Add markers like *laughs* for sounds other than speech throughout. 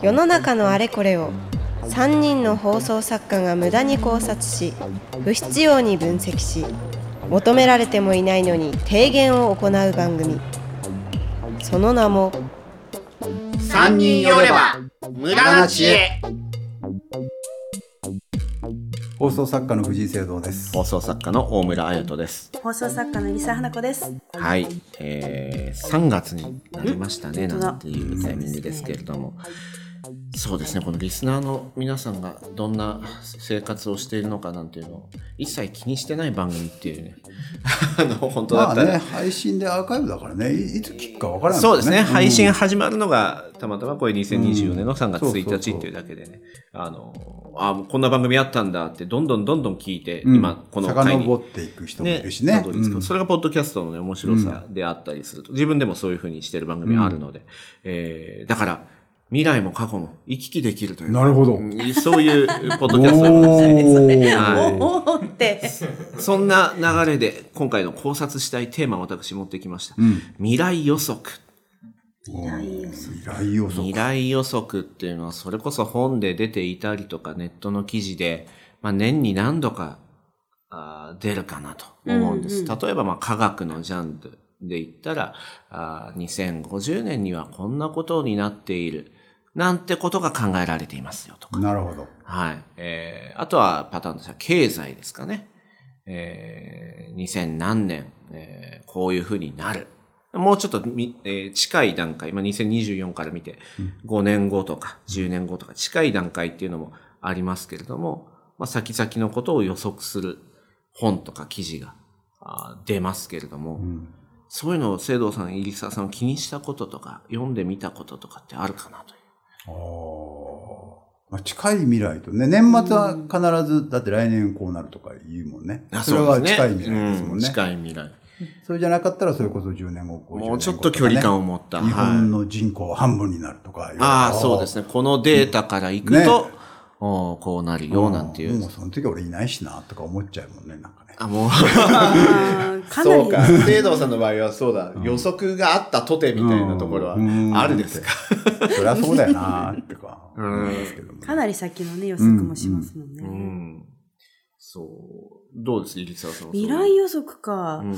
世の中のあれこれを3人の放送作家が無駄に考察し不必要に分析し求められてもいないのに提言を行う番組。その名も3人よれば無駄な知恵。放送作家の藤井聖堂です。放送作家の大村彩人です。放送作家の入澤花子です。はい、えー、3月になりましたね。なんていうタイミングですけれどもそうですね。このリスナーの皆さんがどんな生活をしているのかなんていうのを一切気にしてない番組っていうね。*laughs* あの本当だったら、まあね、配信でアーカイブだからね、いいつ聞くかわからないそうですね、配信うん始まるのがたまたまこれ2024年の3月1日っていうだけでね、あの、あもうこんな番組あったんだってどんどんどんどん聞いて、うん。今この回に。遡っていく人もいねるしね。たどり着くうん。それがポッドキャストのね、面白さであったりすると、自分でもそういうふうにしてる番組あるので、えーだから、未来も過去も行き来できるというか。なるほどうんそういうポッドキャストなんですね。はいって。そんな流れで、今回の考察したいテーマを私持ってきました。うん未来予測。未来予測。未来予測っていうのは、それこそ本で出ていたりとか、ネットの記事で、まあ、年に何度かあー出るかなと思うんです。うん例えば、まあ、科学のジャンルで言ったら、あー2050年にはこんなことになっている、なんてことが考えられていますよとか。なるほど。はい。えー、あとはパターンとしては経済ですかね。えー、2000何年、えー、こういうふうになる。もうちょっとみ、えー近い段階、まあ、2024から見て、5年後とか10年後とか近い段階っていうのもありますけれども、まあ、先々のことを予測する本とか記事が出ますけれども、うんそういうのを聖堂さん、入澤さん気にしたこととか、読んでみたこととかってあるかなという。まあ、近い未来とね、年末は必ず、だって来年こうなるとか言うもんね。あそれは近い未来ですもんうんね。近い未来。それじゃなかったら、それこそ10年後、50年後もうちょっと距離感を持った。日はい本の人口は半分になるとかああ、そうですね。このデータからいくと、ねおーこうなるよ、なんていう。もうその時俺いないしな、とか思っちゃうもんね、なんかね。あ、もう。かなり。聖堂さんの場合はそうだ、予測があったとてみたいなところはうんあるですか？そりゃそうだよな、ってか。かなり先のね、予測もしますもんね。うん。そう。どうです入澤さんは未来予測か、うん。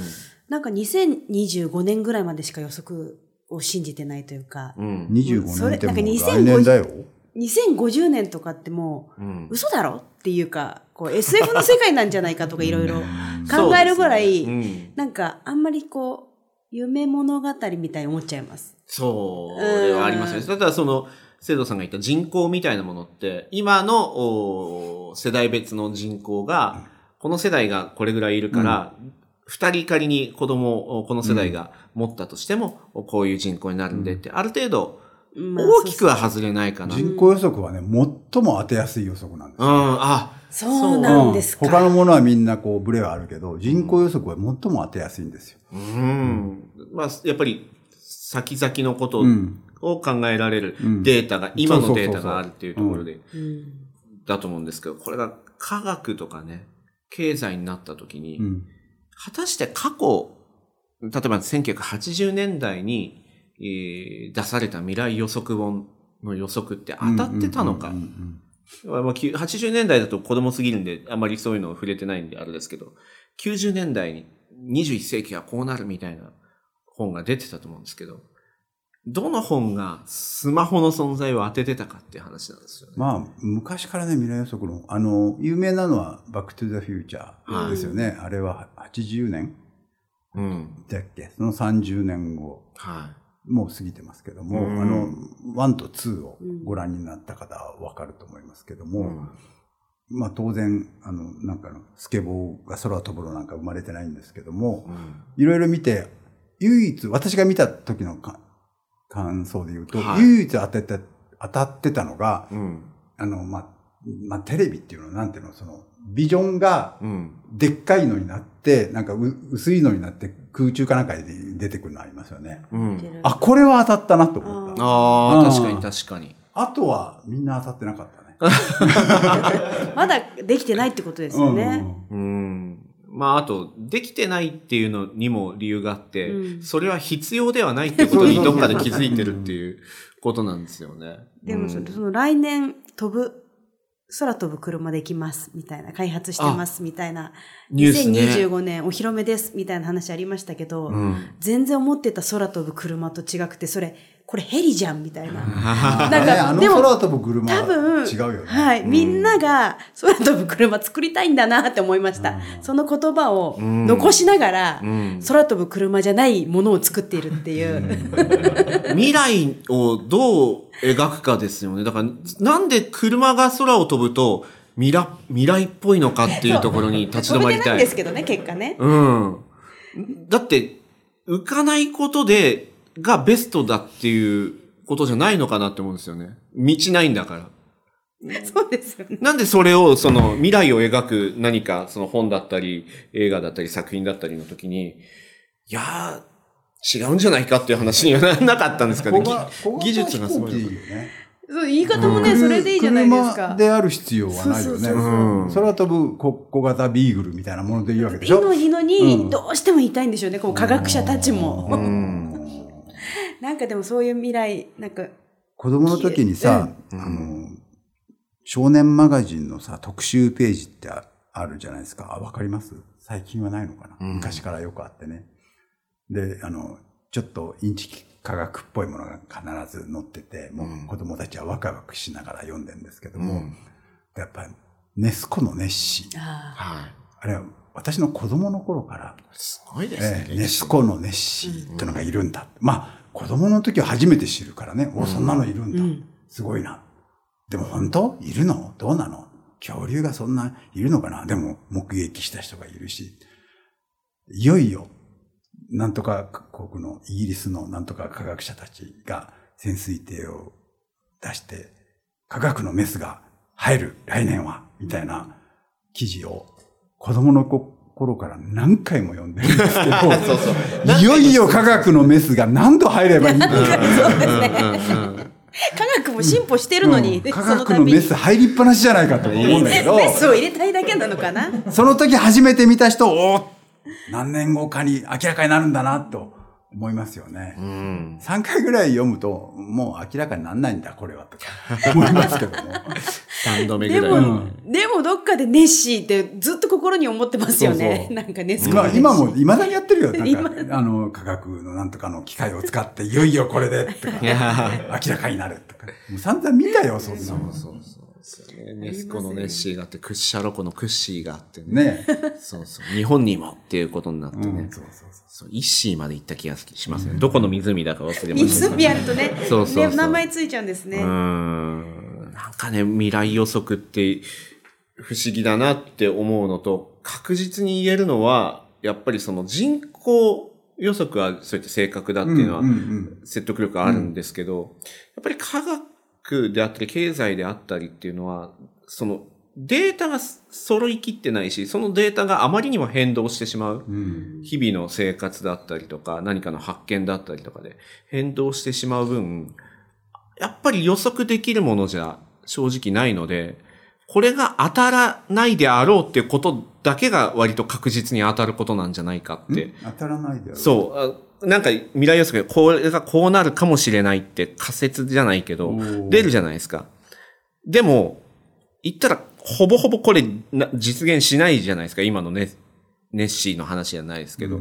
なんか2025年ぐらいまでしか予測を信じてないというか、うん。25それ年ってもうなんか来年だよ。2050年とかってもうん。う嘘だろっていうか、こう SF の世界なんじゃないかとかいろいろ考えるぐらい、なんかあんまりこう、夢物語みたいに思っちゃいます。そう、れはありますね。ただその、聖堂さんが言った人口みたいなものって、今のお世代別の人口が、この世代がこれぐらいいるから、二、人仮に子供をこの世代が持ったとしても、こういう人口になるんでって、ある程度、まあ大きくは外れないかな。うん、人口予測はね、最も当てやすい予測なんですよ。あ、そうなんですか。他のものはみんなこう、ブレはあるけど、人口予測は最も当てやすいんですよ。うん。まあ、やっぱり、先々のことを,、うん考えられるうんデータが、今のデータがあるっていうところで、うんだと思うんですけど、これが科学とかね、経済になった時に、うん。果たして過去、例えば1980年代に、えー出された未来予測本の予測って当たってたのか。うんうんまあ、きゅ80年代だと子供すぎるんで、あまりそういうのを触れてないんであれですけど、90年代に21世紀はこうなるみたいな本が出てたと思うんですけど、どの本がスマホの存在を当ててたかっていう話なんですよね。まあ、昔からね、未来予測の、あの、有名なのは、バックトゥザフューチャーですよね。あれは80年うん。だっけ？その30年後、はもう過ぎてますけども、うんあの、1と2をご覧になった方はわかると思いますけどい。も、うんまあ当然、あの、なんかの、スケボーが空飛ぶのなんか生まれてないんですけども、うんいろいろ見て、唯一、私が見た時のか感想で言うと、はい唯一当てて、当たってたのが、うん。あの、まあ、まあ、テレビっていうのは、なんていうの、その、ビジョンが、うん。でっかいのになって、なんかう薄いのになって空中かなんかで出てくるのありますよね。うん。あ、これは当たったなと思った。ああ、うん確かに確かに。あとはみんな当たってなかったね。*laughs* まだできてないってことですよね。うん。まあ、あと、できてないっていうのにも理由があって、うんそれは必要ではないっていうことにどっかで気づいてるっていうことなんですよね。でもその来年飛ぶ、空飛ぶ車できますみたいな、開発してますみたいな、ニュースね。2025年お披露目ですみたいな話ありましたけど、うん。全然思ってた空飛ぶ車と違くて、それ、これヘリじゃんみたいな。ななんか空飛ぶ車多分、違うよね。はい。みんなが空飛ぶ車作りたいんだなって思いました。その言葉を残しながら、ん空飛ぶ車じゃないものを作っているっていう。*laughs* 未来をどう描くかですよね。だから、なんで車が空を飛ぶと未来未来っぽいのかっていうところに *laughs* 立ち止まりたい。いんですけどね、結果ね。うん。だって、浮かないことで、がベストだっていうことじゃないのかなって思うんですよね。道ないんだから。*laughs* そうですよね。なんでそれを、その未来を描く何か、その本だったり、映画だったり、作品だったりの時に、いやー、違うんじゃないかっていう話にはならなかったんですかね。技術がすごい。そう言い方もね、それでいいじゃないですか。車である必要はないよね。そうそうそううん空飛ぶ小小型ビーグルみたいなものでいいわけでしょいいのいいのうに、んどうしても言いたいんでしょうね、こう科学者たちうも。ん。なんかでもそういう未来、なんか、子供の時にさ、あの、少年マガジンのさ、特集ページってああるじゃないですか。あ、わかります？最近はないのかな、うん昔からよくあってね。で、あの、ちょっとインチキ科学っぽいものが必ず載ってて、もう子供たちはワクワクしながら読んでるんですけども、うんやっぱりネスコのネッシー。あはい。あれは私の子供の頃から、すごいですねえ。えネスコのネッシーってのがいるんだ。まあ、子供の時は初めて知るからね、お、そんなのいるんだ。うん。すごいな。でも本当？いるの？どうなの？恐竜がそんないるのかな？でも目撃した人がいるし。いよいよ、なんとか国のイギリスのなんとか科学者たちが潜水艇を出して、科学のメスが入る、来年は、みたいな記事を子供の頃から何回も読んでるんですけど、*laughs* そうそう。いよいよ科学のメスが何度入ればいいんだそうですね。科学も進歩してるのに、うん。科その学のメス入りっぱなしじゃないかと思うんだけど、メスを入れたいだけなのかな。その時初めて見た人、おー何年後かに明らかになるんだなと思いますよね。うん。3回ぐらい読むと、もう明らかにならないんだ、これは、とか *laughs* 思いますけども。3度目でぐらい。も、でもどっかでネッシーってずっと心に思ってますよね。そうそうなんかネスコまあ、のネッシー今も、未だにやってるよ。なん今か、あの、科学のなんとかの機械を使って、いよいよこれで、とか、*laughs* 明らかになる、とか。もう散々見たよ、そんなそうの。そうそうそうね。ネスコのネッシーがあって、クッシャロコのクッシーがあってね。ね *laughs* そうそう。日本にもっていうことになってね。うん、そうそうそう。イッシーまで行った気がしますね。どこの湖だか忘れましたけど。湖やるとね、そうそうそうね名前ついちゃうんですね。うーん。なんかね、未来予測って不思議だなって思うのと、確実に言えるのは、やっぱりその人口予測はそうやって正確だっていうのは説得力あるんですけど、やっぱり科学であったり経済であったりっていうのは、そのデータが揃いきってないし、そのデータがあまりにも変動してしまう。うん。うん。日々の生活だったりとか、何かの発見だったりとかで変動してしまう分、やっぱり予測できるものじゃ正直ないので、これが当たらないであろうっていうことだけが割と確実に当たることなんじゃないかって。当たらないであろう。そう。あなんか未来予測でこれがこうなるかもしれないって仮説じゃないけど出るじゃないですか。でも、言ったらほぼほぼこれな実現しないじゃないですか。今のね、ネッシーの話じゃないですけど。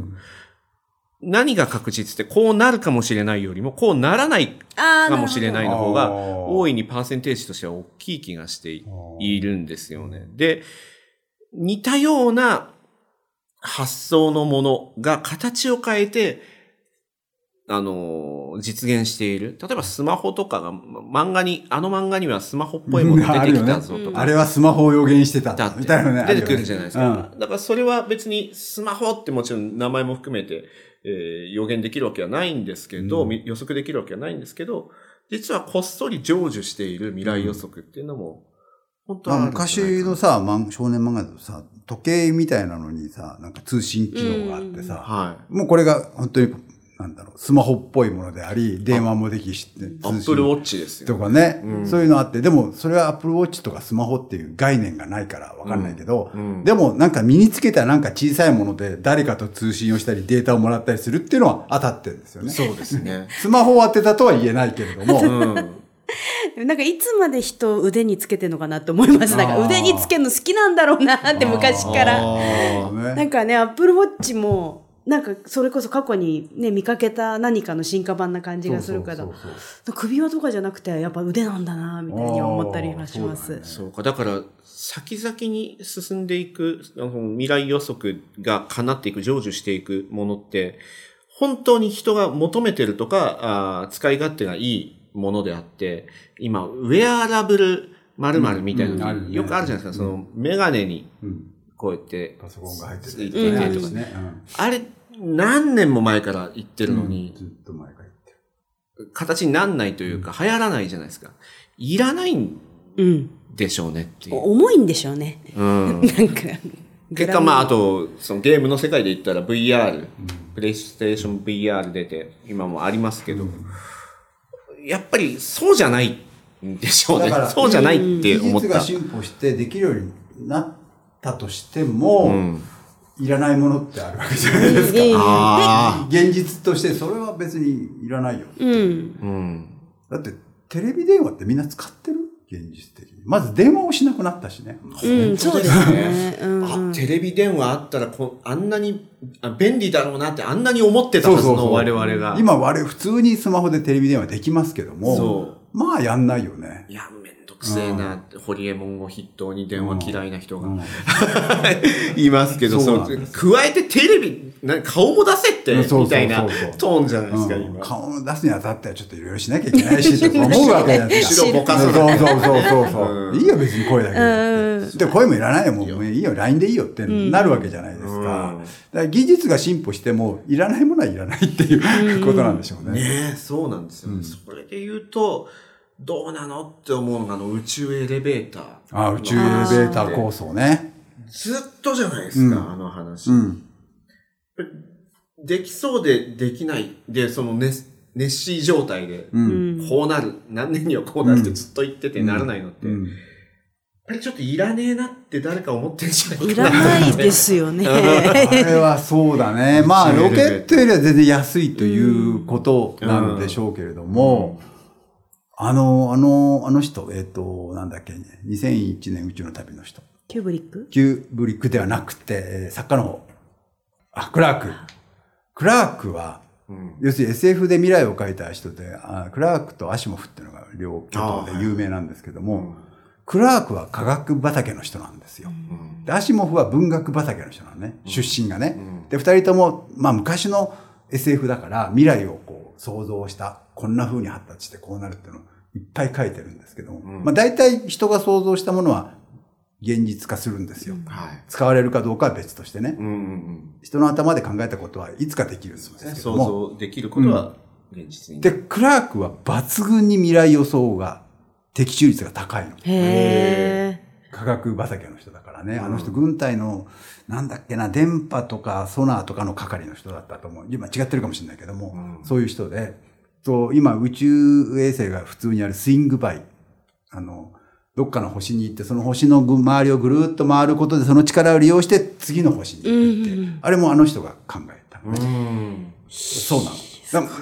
何が確実ってこうなるかもしれないよりもこうならないあかもしれないの方が大いにパーセンテージとしては大きい気がしていいるんですよね。で、似たような発想のものが形を変えて、あのー、実現している。例えばスマホとかが、ま漫画に、あの漫画にはスマホっぽいものが出てきたぞとか。あれはスマホを予言してたみたいなね。出てくるじゃないですか。うんだからそれは別にスマホってもちろん名前も含めて、えー予言できるわけはないんですけど、うんみ予測できるわけはないんですけど、実はこっそり成就している未来予測っていうのも、本当まあ、は昔のさ、漫少年漫画だとさ、時計みたいなのにさ、なんか通信機能があってさ、はもうこれが本当に、なんだろう、スマホっぽいものであり、電話もできし、アップルウォッチですよ。とかね、うんそういうのあって、でもそれは Apple Watch とかスマホっていう概念がないからわかんないけど、うんうんでもなんか身につけたなんか小さいもので誰かと通信をしたりデータをもらったりするっていうのは当たってるんですよね。そうですね。*laughs* スマホを当てたとは言えないけれども、うん。なんかいつまで人を腕につけてるのかなって思います。なんか腕につけるの好きなんだろうなって昔から。あねなんかね、アップルウォッチも、なんかそれこそ過去にね、見かけた何かの進化版な感じがするから首輪とかじゃなくてやっぱ腕なんだな、みたいに思ったりはします。そうか。だから、先々に進んでいく、あの未来予測が叶っていく、成就していくものって、本当に人が求めてるとか、あー使い勝手がいいものであって、今、ウェアラブル〇〇みたいなの、うんうんあるねよくあるじゃないですか。その、メガネに、うんこうやって、パソコンが入ってついるててとかね。うんあれ、何年も前から言ってるのに、ずっと前から言ってる。形になんないというか、流行らないじゃないですか。いらないんうん。でしょうねっていう。重いんでしょうね。うん。*laughs* なんか。結果、まあ、あと、そのゲームの世界で言ったら VR、プレイステーション VR 出て、今もありますけど、やっぱりそうじゃないんでしょうねだから。そうじゃないって思った。技術が進歩してできるようになったとしても、うん。いらないものってあるわけじゃないですか。現実としてそれは別にいらないよ。うん。あ。うん。だってテレビ電話ってみんな使ってる？現実的に。まず電話をしなくなったしね。うん、そうですね。うん。あ、テレビ電話あったらこ、あんなにあ便利だろうなってあんなに思ってたはずの我々が。今我々普通にスマホでテレビ電話できますけども、そまあやんないよね。いや、めんどくせえな、ホリエモンを筆頭に電話嫌いな人が、うん *laughs* いますけど、そそう加えてテレビ、な顔も出せって、みたいなトーンじゃないですか、うん今。顔を出すにあたってはちょっといろいろしなきゃいけないし、とか思うわけじ *laughs* ゃないですか。後ろぼかそうそうそうそうそう。うんいいよ別に声だけうんで。で、声もいらないよ。もういいよ。LINE でいいよってなるわけじゃないですか。うんだから技術が進歩しても、いらないものはいらないっていうことなんでしょうね。ねえ、そうなんですよ、ねそれで言うと、どうなのって思うのが、あの、宇宙エレベーター。あ宇宙エレベーター構想ね。ずっとじゃないですか、うんあの話。うん。できそうでできない。で、その熱、熱し状態で。こうなる。何年にはこうなるってずっと言っててならないのって。うんあれちょっといらねえなって誰か思ってんじゃないいかな。らないですよね。あれはそうだね。まあ、ロケットよりは全然安いということなんでしょうけれども、あの、あの、あの人、えっ、と、なんだっけ、2001年宇宙の旅の人。キューブリック？キューブリックではなくて、えー作家の方。あ、クラーク。クラークは、うん要するに SF で未来を描いた人で、あクラークとアシモフっていうのが両巨頭で有名なんですけども、クラークは科学畑の人なんですよ。で、アシモフは文学畑の人なのね。出身がね。で、二人とも、まあ昔の SF だから未来をこう想像した、こんな風に発達してこうなるっていうのをいっぱい書いてるんですけども、まあ大体人が想像したものは現実化するんですよ。はい。使われるかどうかは別としてね。うんうんうん。人の頭で考えたことはいつかできるんですけど想も。像できることは現実に。で、クラークは抜群に未来予想が、的中率が高いの。へ科学畑の人だからね。あの人、軍隊の、なんだっけな、電波とかソナーとかの係の人だったと思う。今違ってるかもしれないけども、そういう人で、と今宇宙衛星が普通にあるスイングバイ。あの、どっかの星に行って、その星のぐ周りをぐるっと回ることで、その力を利用して次の星に行くって、あれもあの人が考えたのね。うん。そうなの。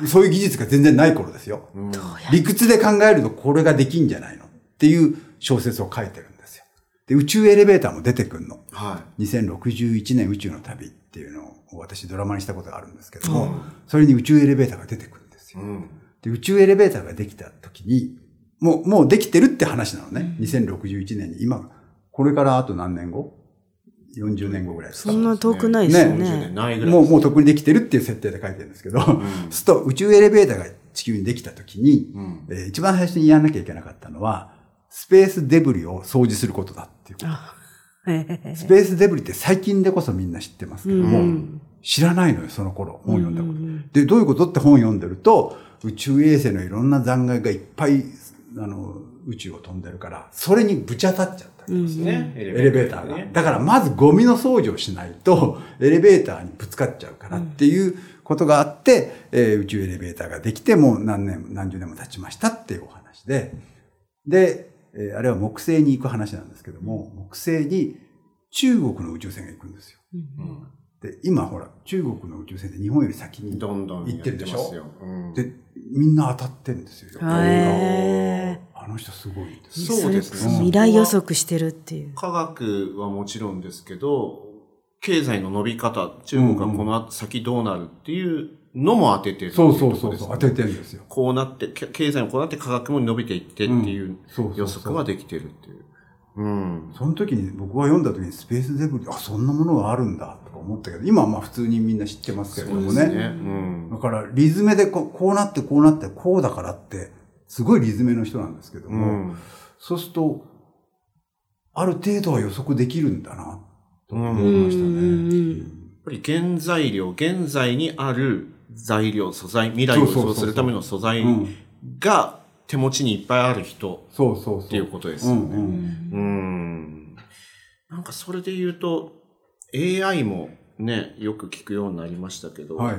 そういう技術が全然ない頃ですよ。うん理屈で考えるとこれができんじゃないの？っていう小説を書いてるんですよ。で、宇宙エレベーターも出てくるの。は2061年宇宙の旅っていうのを私ドラマにしたことがあるんですけども、それに宇宙エレベーターが出てくるんですい。よ。うん。で、宇宙エレベーターができた時に、もう、もうできてるって話なのね。2061年に。今、これからあと何年後？?40 年後ぐらいですかそんな遠くないですよ40年ね。ないぐらい。もう、もうとっくにできてるっていう設定で書いてるんですけど、そうすると宇宙エレベーターが地球にできた時に、うん。えー一番最初にやらなきゃいけなかったのは、スペースデブリを掃除することだっていうこと。スペースデブリって最近でこそみんな知ってますけども、うん知らないのよ、その頃、本読んだこと。うんうんで、どういうことって本読んでると、宇宙衛星のいろんな残骸がいっぱい、あの、宇宙を飛んでるから、それにぶち当たっちゃった。ですね。エエレベーターが。だからまずゴミの掃除をしないと、エレベーターにぶつかっちゃうからっていうことがあって、えー宇宙エレベーターができてもう何年、何十年も経ちましたっていうお話で、で、えーあれは木星に行く話なんですけども、木星に中国の宇宙船が行くんですよ。で、今ほら、中国の宇宙船って日本より先にどんどん行ってるでしょ？やますよ。うん。で、みんな当たってるんですよ。へあの人すごいです。そうですね。未来予測してるっていう。科学はもちろんですけど、経済の伸び方、中国がこの後先どうなるっていうのも当ててるそいうそうそうそう、当ててるんですよ。こうなって、け経済もこうなって科学も伸びていってっていうそうそうそう予測ができてるっていう。うん。その時に僕が読んだ時にスペースデブリ、あ、そんなものがあるんだとか思ったけど、今はまあ普通にみんな知ってますけれどもね。うんだ。からリズメでこうこうなってこうなってこうだからって、すごいリズメの人なんですけどうも、ん。そうすると、ある程度は予測できるんだな、と思うんいましたうんうんね。やっぱり原材料、現在にある材料、素材、未来を予想するための素材うん。が手持ちにいっぱいある人そうそうそう。っていうことですよね。なんかそれで言うと、AI もね、よく聞くようになりましたけど、はい。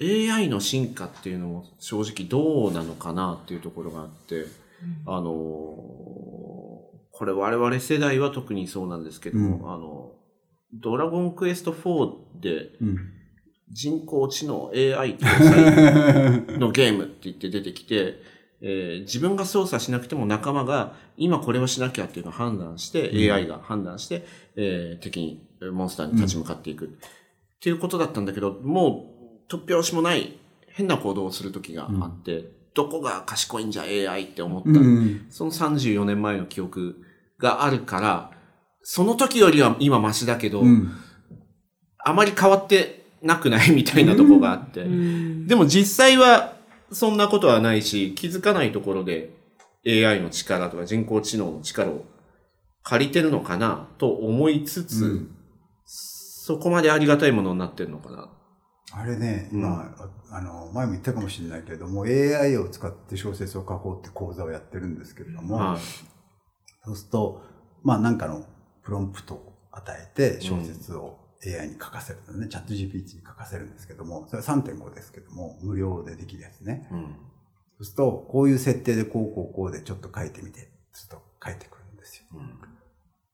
AI の進化っていうのも正直どうなのかなっていうところがあって、あのーこれ我々世代は特にそうなんですけども、あの、ドラゴンクエスト4でうん。人工知能 AI 搭載のゲームって言って出てきて、*laughs* えー自分が操作しなくても仲間が今これをしなきゃっていうのを判断して、AI が判断して、えー敵に、えーモンスターに立ち向かっていく。っていうことだったんだけど、もう突拍子もない変な行動をする時があって、どこが賢いんじゃ AI って思った。うん。その34年前の記憶があるから、その時よりは今マシだけど、うん。あまり変わってなくない？*laughs* みたいなとこがあって。でも実際はそんなことはないし、気づかないところで AI の力とか人工知能の力を借りてるのかなと思いつつ、うんそこまでありがたいものになってるのかな。あれね、今、あの、前も言ったかもしれないけれども、AI を使って小説を書こうって講座をやってるんですけれども、はい。そうすると、まあなんかのプロンプトを与えて小説を AI に書かせるのね、チャット GPT に書かせるんですけども、それは3.5ですけども、無料でできるやつね。うん。そうすると、こういう設定でこうこうこうでちょっと書いてみて、ちょっと書いてくるんですよ。うん。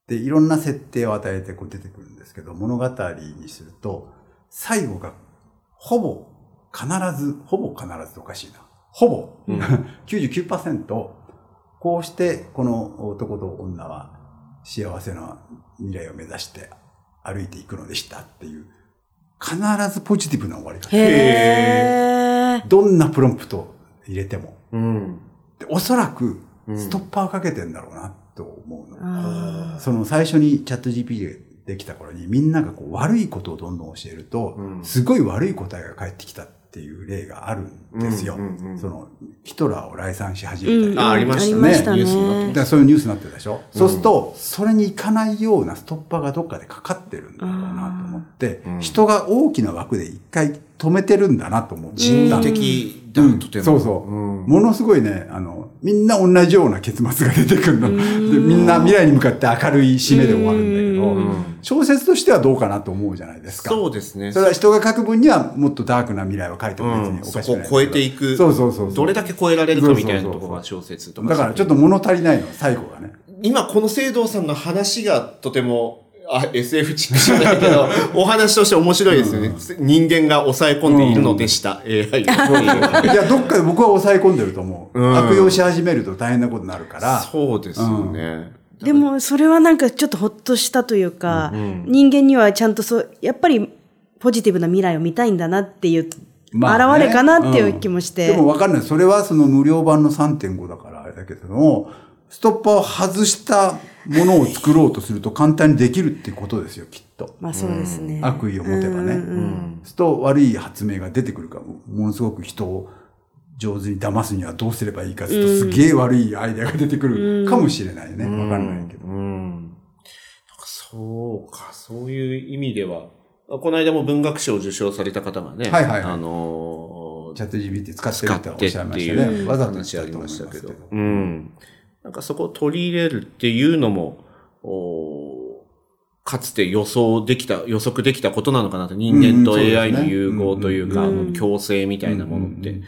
で、いろんな設定を与えてこう出てくるんですけど、物語にすると、最後がほぼ必ず、ほぼ必ずおかしいな。ほぼ、うん *laughs* 99%、こうしてこの男と女は幸せな未来を目指して歩いていくのでしたっていう、必ずポジティブな終わり方。へー。どんなプロンプトを入れても。うん。でおそらくうんストッパーかけてんだろうなと思うの。あその最初にチャット GPT ができた頃にみんながこう悪いことをどんどん教えると、うん。すごい悪い答えが返ってきたっていう例があるんですよ。うんうんうん。そのヒトラーを来賛し始ーめたり。あありましたね。ニュースになってねだか。らそういうニュースになってるでしょ、そうすると、それに行かないようなストッパーがどっかでかかってるんだろうなと思って、うん。人が大きな枠で一回止めてるんだなと思って。人為的だ、うんとても。そうそう、うんものすごいね、あの、みんな同じような結末が出てくるの。で、みんな未来に向かって明るい締めで終わるんだけど、うん小説としてはどうかなと思うじゃないですか。そうですね。それは人が書く分にはもっとダークな未来を書いても別にうんおかしくないですけど、そこを超えていくそうそうそうそう。どれだけ超えられるかみたいなところが小説とか。だからちょっと物足りないの、最後がね。今この聖堂さんの話がとても、あ、SF チックじゃないけど、*laughs* お話として面白いですよね。人間が抑え込んでいるのでした、AI が。いや、どっかで僕は抑え込んでると思う。うん悪用し始めると大変なことになるから。そうですよね。でも、それはなんかちょっとほっとしたというか、うん人間にはちゃんとそう、やっぱりポジティブな未来を見たいんだなっていう、まあね現れかなっていう気もして。でもわかんない。それはその無料版の3.5だからあれだけども、ストッパーを外したものを作ろうとすると簡単にできるっていうことですよ、きっと。まあそうですね。悪意を持てばね。うんすると悪い発明が出てくるから、ものすごく人を上手に騙すにはどうすればいいかすると、すげえ悪いアイデアが出てくるかもしれないね。わかんないけど。うん。なんかそうか、そういう意味では、この間も文学賞を受賞された方がね、はいはいはいあのーチャット GPT 使ってるっておってしゃいましたね。うわざと話ありましたけど。。うん。なんかそこを取り入れるっていうのも、おかつて予想できた、予測できたことなのかなと。人間と AI の融合というか、共生みたいなものって。うん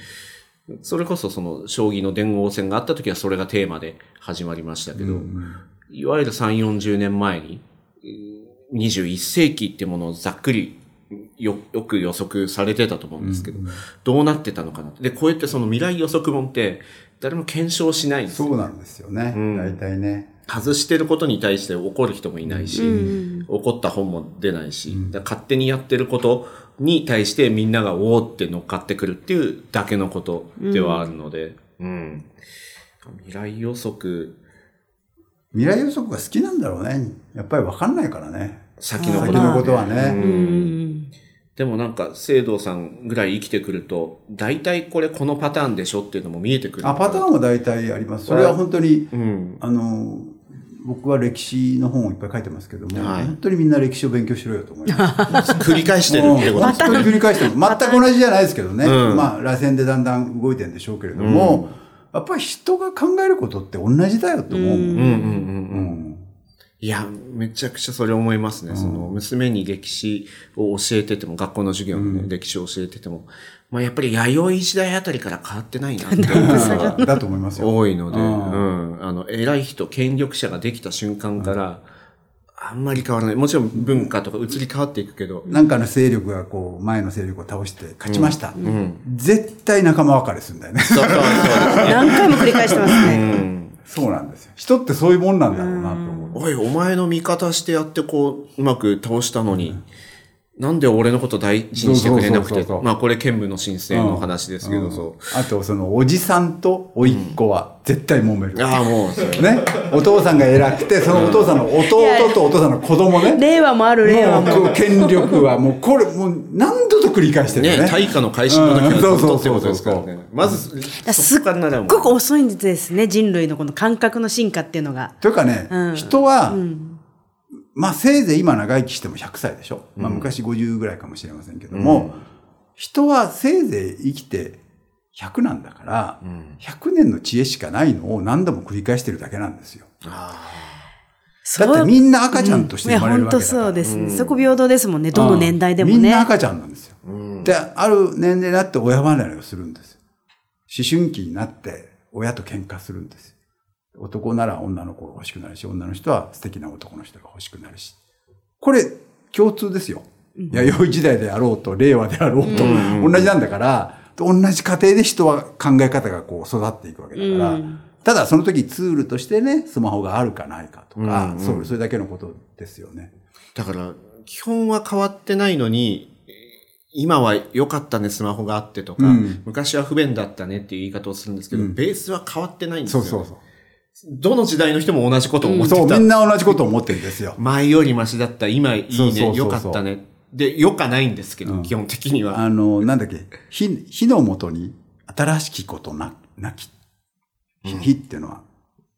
それこそその、将棋の伝言戦があった時はそれがテーマで始まりましたけど、うんいわゆる3、40年前に、えー21世紀ってものをざっくりよ、よく予測されてたと思うんですけど、どうなってたのかなって。で、こうやってその未来予測本って、誰も検証しないんですよそうなんですよね。うん大体ね。外してることに対して怒る人もいないし、うん怒った本も出ないし、だから勝手にやってることに対してみんながおーって乗っかってくるっていうだけのことではあるので、うん。未来予測、未来予測が好きなんだろうね。やっぱり分かんないからね。先のこと。先のことはうね。うんでもなんか、聖堂さんぐらい生きてくると、大体これこのパターンでしょっていうのも見えてくる。あ、パターンは大体あります。それは本当に、うん。あの、僕は歴史の本をいっぱい書いてますけども、はい本当にみんな歴史を勉強しろよと思います。*laughs* 繰り返してるってこと本当に繰り返してる。全く同じじゃないですけどね。うんまあ、螺旋でだんだん動いてるんでしょうけれども、やっぱり人が考えることって同じだよと思う。うんうんうんうん。うんいや、めちゃくちゃそれ思いますね。その、娘に歴史を教えてても、学校の授業のね、歴史を教えてても、まあやっぱり弥生時代あたりから変わってないなっていうのが *laughs* だと思いますよ。多いので、ううんん。あの、偉い人、権力者ができた瞬間から、あんまり変わらない。もちろん文化とか移り変わっていくけど、なんかの勢力がこう、前の勢力を倒して勝ちました。うん。絶対仲間別れするんだよね。そうそうそう。*laughs* 何回も繰り返してますうね。ん。そうなんですよ。人ってそういうもんなんだろうなと。おい、お前の味方してやってこう、うまく倒したのに、なんで俺のこと大事にしてくれなくてそうそうそうそう、まあこれ剣舞の申請の話ですけど、そあと、その、おじさんと甥っ子は絶対揉める。う。ああ、もう、そうね？お父さんが偉くて、そのお父さんの弟とお父さんの子供ね。令和もある令和も。も権力はもう、これ、もう、何度と繰り返してるよね、ね。大化の改新の時はずっうんとってことですからそうそうね。まず、すっごく遅いんですね、人類のこの感覚の進化っていうのが。というかね、うん人は、うん。まあ、せいぜい今長生きしても100歳でしょ。まあ、昔50ぐらいかもしれませんけども、人はせいぜい生きて100なんだから、ん100年の知恵しかないのを何度も繰り返してるだけなんですよ。あだってみんな赤ちゃんとして生まれるわけだから。本当そうですね。そこ平等ですもんね。どの年代でもね。みんな赤ちゃんなんですよ。で、ある年齢になって親離れをするんですよ。思春期になって親と喧嘩するんですよ。男なら女の子が欲しくなるし、女の人は素敵な男の人が欲しくなるし。これ、共通ですよ。弥生時代であろうと、令和であろうと、同じなんだから、同じ過程で人は考え方がこう育っていくわけだから、うんただその時ツールとしてね、スマホがあるかないかとか、そうそれだけのことですよね。だから、基本は変わってないのに、今は良かったね、スマホがあってとか、うん昔は不便だったねっていう言い方をするんですけど、うんベースは変わってないんですよ。そうそうそう。どの時代の人も同じことを思ってた。そう、みんな同じことを思ってるんですよ。前よりマシだった、今いいね、そうそうそうそう良かったね。で、良かないんですけど、うん基本的には。あの、なんだっけ、火、火の元に新しきことな、なき。火火っていうのは、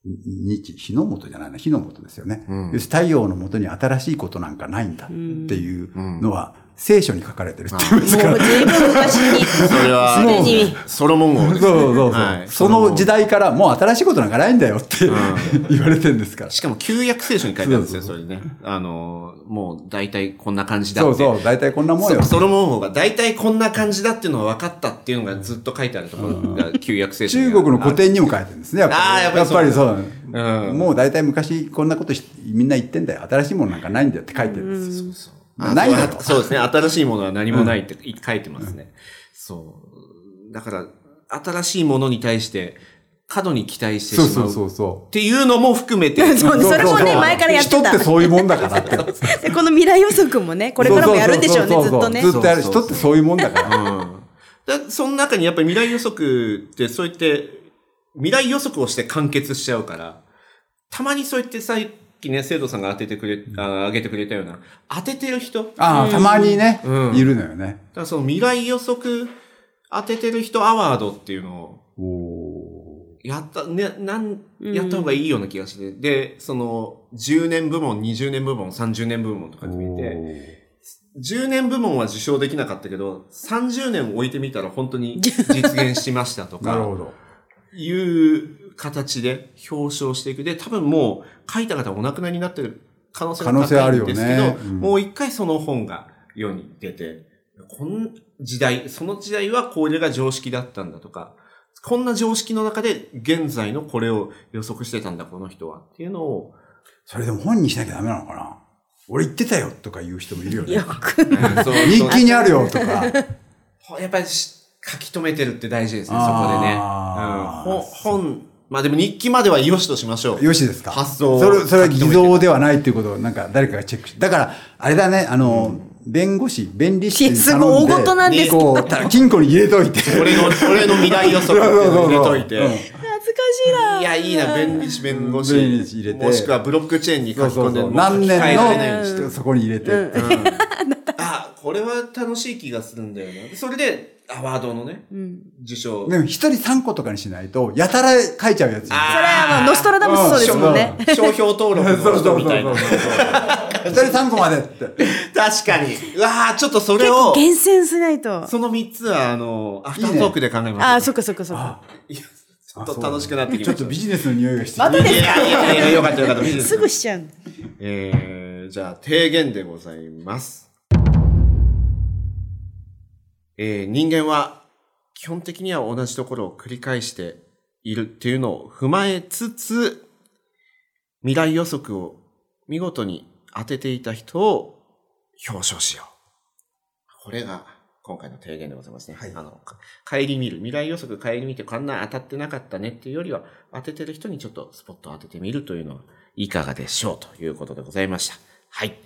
に日、火の元じゃないな、火の元ですよね。うん要するに太陽の元に新しいことなんかないんだっていうのは、聖書に書かれてるって言いますから。もう随分昔に。それは、すでに。ソロモン王です、ね。そうそうそう。はいその時代からもう新しいことなんかないんだよって、*laughs* 言われてるんですから。しかも旧約聖書に書いてあるんですよ、そそれね。あの、もう大体こんな感じだって。そうそう、大体こんなもんよそ。ソロモン王が大体こんな感じだっていうのが分かったっていうのがずっと書いてあるところが旧約聖書に中国の古典にも書いてるんですね、やっぱり。あーやっぱりそうう。うんもう大体昔こんなことしみんな言ってんだよ。新しいものなんかないんだよって書いてるんですよ。あないだろそうそうですね。新しいものは何もないって書いてますね。そう。だから、新しいものに対して過度に期待してしまう。そうそうそうそっていうのも含めて。*laughs* そうねそれもね前からやってた人ってそういうもんだからって。*laughs* でこの未来予測もね、これからもやるんでしょうね、ずっとね。ずっとやる。人ってそういうもんだから。うん。だその中にやっぱり未来予測ってそう言って、未来予測をして完結しちゃうから、たまにそう言ってさっきね、生徒さんが当ててくれ、あ挙げてくれたような、当ててる人？だかああ、たまにね、うん。いるのよね。らその未来予測当ててる人アワードっていうのを、おやった、ね、なん、やった方がいいような気がして、で、その、10年部門、20年部門、30年部門とか決めて、10年部門は受賞できなかったけど、30年置いてみたら本当に実現しましたとか、*laughs* なるほど。いう形で表彰していく。で、多分もう書いた方お亡くなりになってる可能性が可能性あ高るよねいんですけど、うんもう一回その本が世に出て、こん時代、その時代はこれが常識だったんだとか、こんな常識の中で現在のこれを予測してたんだ、この人は。っていうのを、それでも本にしなきゃダメなのかな？俺言ってたよとか言う人もいるよねよ。く。そう日記にあるよとか。ほ *laughs* やっぱりし書き留めてるって大事ですね、そこでね。うん、本、まあでも日記までは良しとしましょう。よしですか？発想をそれ、それは偽造ではないっていうことを、なんか誰かがチェックして。だから、あれだね、あの、弁護士、弁理士に頼んで。いやすごい大事なんです金庫に入れといて。俺の、俺の未来予測を入れといて。恥ずかしいな。いや、いいな、弁理士、弁護士。弁理士入れてもしくはブロックチェーンに書き込んで、何年の、そこに入れて。あ、これは楽しい気がするんだよな。それで、アワードのね、うん。受賞。でも、一人三個とかにしないと、やたら書いちゃうやつそれはもうノストラダムスそうですもんね。商標登録の人みたいな。一人三個までって。確かに。うわーちょっとそれを、厳選しないと。その3つは、あの、アフタートークで考えます。ああ、そっかそっかそっか。いやちょっと楽しくなってきました。ちょっとビジネスの匂いがしてまたですいやいやいや、よかったよかった。すぐしちゃう。えー、じゃあ、提言でございます。えー、人間は基本的には同じところを繰り返しているっていうのを踏まえつつ、未来予測を見事に当てていた人を表彰しよう。これが今回の提言でございますね。はいあの、か帰り見る。未来予測帰り見てこんな当たってなかったねっていうよりは、当ててる人にちょっとスポットを当ててみるというのはいかがでしょうということでございました。はい。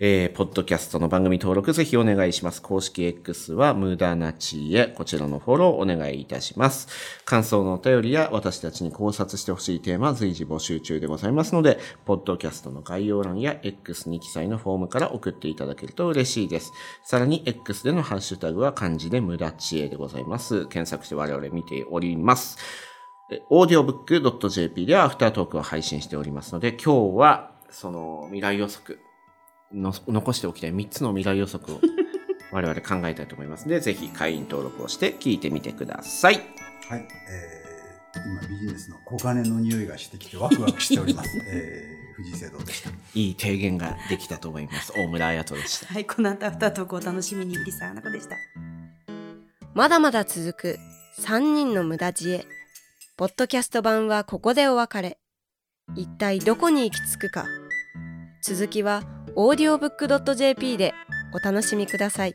えー、ポッドキャストの番組登録ぜひお願いします。公式 X は無駄な知恵。こちらのフォローお願いいたします。感想のお便りや私たちに考察してほしいテーマは随時募集中でございますので、ポッドキャストの概要欄や X に記載のフォームから送っていただけると嬉しいです。さらに X でのハッシュタグは漢字で無駄知恵でございます。検索して我々見ております。オーディオブック .jp ではアフタートークを配信しておりますので、今日はその未来予測の残しておきたい3つの未来予測を *laughs* 我々考えたいと思いますので、ぜひ会員登録をして聞いてみてください。はい、えー、今ビジネスの小金の匂いがしてきてワクワクしております。*laughs* えー、藤井聖堂でした。いい提言ができたと思います。大村彩人でした。はい、この後アフタートークをお楽しみに、入沢花子でした。まだまだ続く3人の無駄知恵。ポッドキャスト版はここでお別れ。一体どこに行き着くか。続きは audiobook.jp でお楽しみください。